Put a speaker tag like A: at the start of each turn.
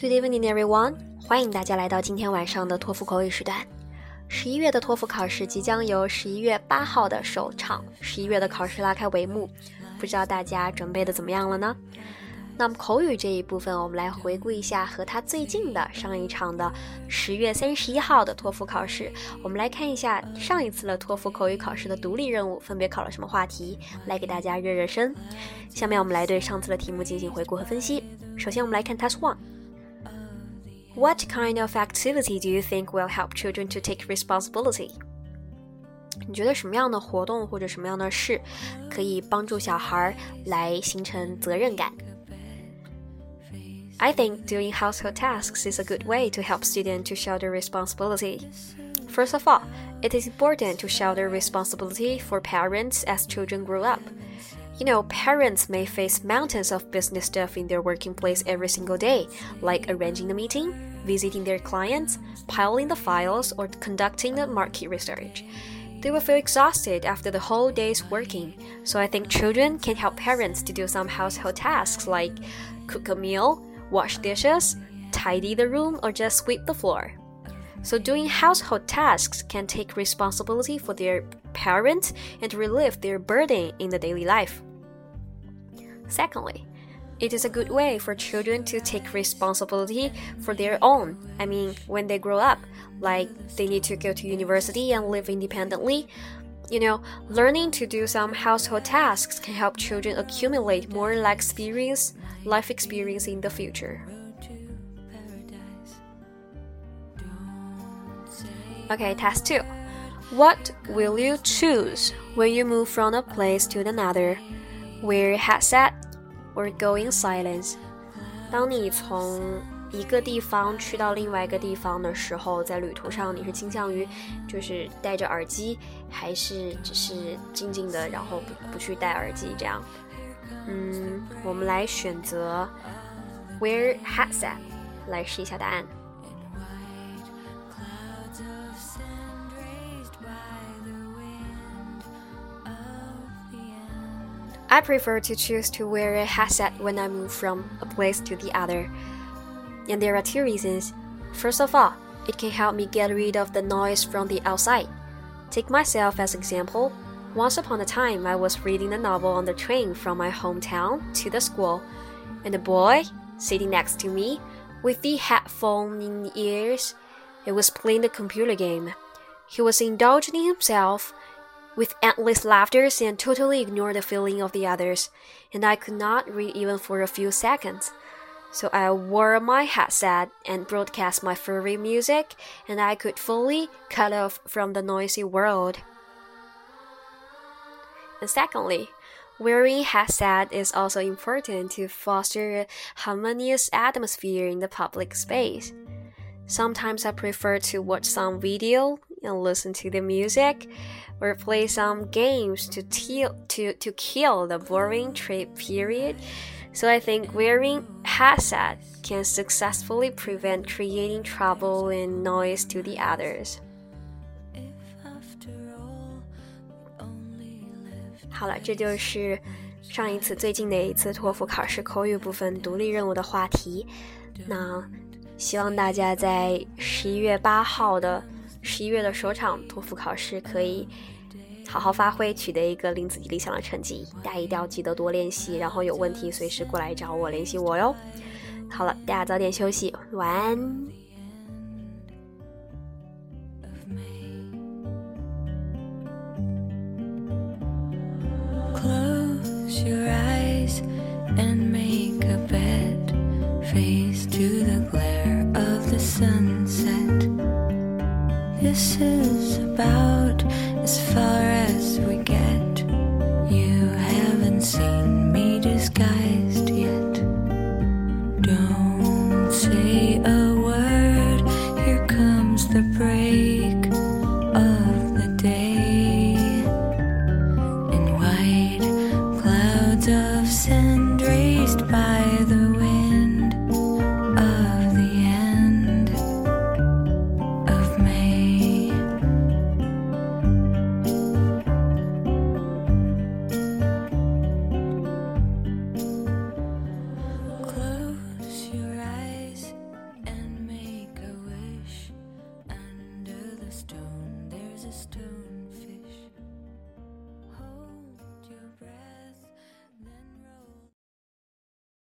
A: Good evening, everyone！欢迎大家来到今天晚上的托福口语时段。十一月的托福考试即将由十一月八号的首场十一月的考试拉开帷幕，不知道大家准备的怎么样了呢？那么口语这一部分，我们来回顾一下和它最近的上一场的十月三十一号的托福考试。我们来看一下上一次的托福口语考试的独立任务分别考了什么话题，来给大家热热身。下面我们来对上次的题目进行回顾和分析。首先，我们来看 Test One。What kind of activity do you think will help children to take responsibility？你觉得什么样的活动或者什么样的事可以帮助小孩来形成责任感？I think doing household tasks is a good way to help students to shoulder responsibility. First of all, it is important to shoulder responsibility for parents as children grow up. You know, parents may face mountains of business stuff in their working place every single day, like arranging the meeting, visiting their clients, piling the files, or conducting the market research. They will feel exhausted after the whole day's working, so I think children can help parents to do some household tasks like cook a meal, wash dishes, tidy the room, or just sweep the floor. So, doing household tasks can take responsibility for their parents and relieve their burden in the daily life. Secondly, it is a good way for children to take responsibility for their own. I mean, when they grow up, like they need to go to university and live independently. You know, learning to do some household tasks can help children accumulate more life experience life experience in the future. Okay, task 2. What will you choose when you move from a place to another? Wear a headset or go in silence? 当你从一个地方去到另外一个地方的时候，在旅途上你是倾向于就是戴着耳机，还是只是静静的，然后不不去戴耳机这样？嗯，我们来选择 wear headset 来试一下答案。I prefer to choose to wear a headset when I move from a place to the other. And there are two reasons. First of all, it can help me get rid of the noise from the outside. Take myself as example. Once upon a time, I was reading a novel on the train from my hometown to the school, and the boy sitting next to me, with the headphone in the ears, he was playing the computer game. He was indulging himself with endless laughter and totally ignored the feeling of the others, and I could not read even for a few seconds. So I wore my headset and broadcast my furry music, and I could fully cut off from the noisy world. And secondly, wearing headset is also important to foster a harmonious atmosphere in the public space. Sometimes I prefer to watch some video and listen to the music or play some games to, to, to kill the boring trip period. So I think wearing headset can successfully prevent creating trouble and noise to the others. 好了，这就是上一次最近的一次托福考试口语部分独立任务的话题。那希望大家在十一月八号的 十一月的首场托福考试可以好好发挥，取得一个令自己理想的成绩。大家一定要记得多练习，然后有问题随时过来找我联系我哟。好了，大家早点休息，晚安。Close your eyes This